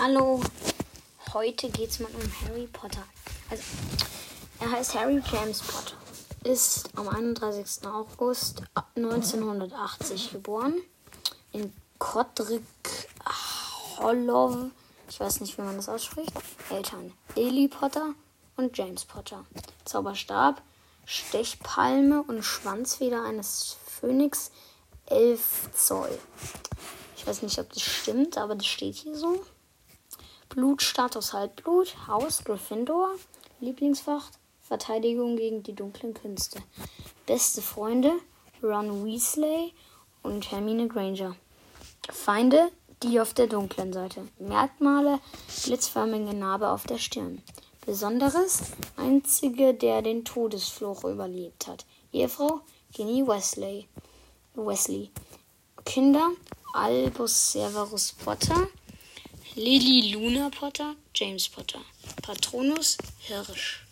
Hallo, heute geht es mal um Harry Potter. Also, er heißt Harry James Potter, ist am 31. August 1980 geboren in Kodrick Hollow. Ich weiß nicht, wie man das ausspricht. Eltern Lily Potter und James Potter. Zauberstab, Stechpalme und Schwanzfeder eines Phönix 11 Zoll. Ich weiß nicht, ob das stimmt, aber das steht hier so. Blutstatus Halbblut, Haus Gryffindor, Lieblingsfach Verteidigung gegen die dunklen Künste. Beste Freunde Ron Weasley und Hermine Granger. Feinde die auf der dunklen Seite. Merkmale blitzförmige Narbe auf der Stirn. Besonderes einzige, der den Todesfluch überlebt hat. Ehefrau Ginny Wesley. Wesley. Kinder Albus Severus Potter, Lily Luna Potter, James Potter. Patronus Hirsch.